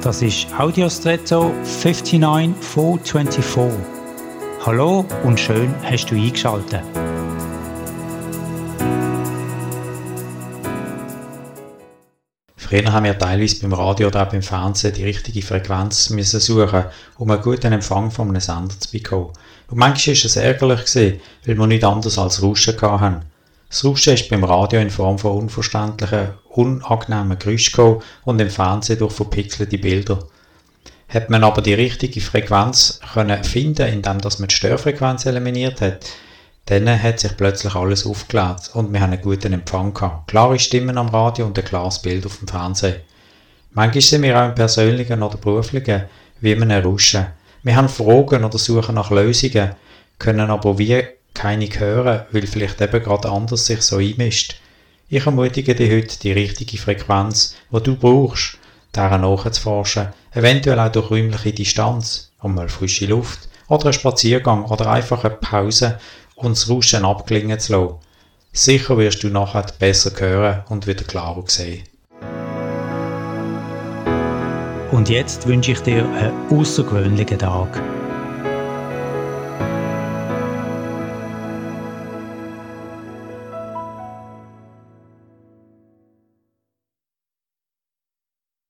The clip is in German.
Das ist Audiostretto 59424. Hallo und schön hast du eingeschaltet. Früher haben wir teilweise beim Radio oder auch beim Fernsehen die richtige Frequenz müssen suchen, um einen guten Empfang von einem Sender zu bekommen. Und manchmal war es ärgerlich, weil wir nicht anders als Rauschen hatten. Das Rauschen ist beim Radio in Form von unverständlichen, unangenehmen Geräuschen und im Fernsehen durch verpixelte Bilder. Hat man aber die richtige Frequenz können finden, indem dass man die Störfrequenz eliminiert hat, dann hat sich plötzlich alles aufgeladen und wir haben einen guten Empfang gehabt. Klare Stimmen am Radio und ein klares Bild auf dem Fernsehen. Manchmal sind wir auch im persönlichen oder beruflichen wie in einem Rauschen. Wir haben Fragen oder suchen nach Lösungen, können aber wie keine hören, weil vielleicht eben gerade anders sich so einmischt. Ich ermutige dich heute, die richtige Frequenz, die du brauchst, deren nachzuforschen, eventuell auch durch räumliche Distanz, um mal frische Luft oder einen Spaziergang oder einfach eine Pause und das Rauschen abklingen zu lassen. Sicher wirst du nachher besser hören und wieder klarer sehen. Und jetzt wünsche ich dir einen außergewöhnlichen Tag.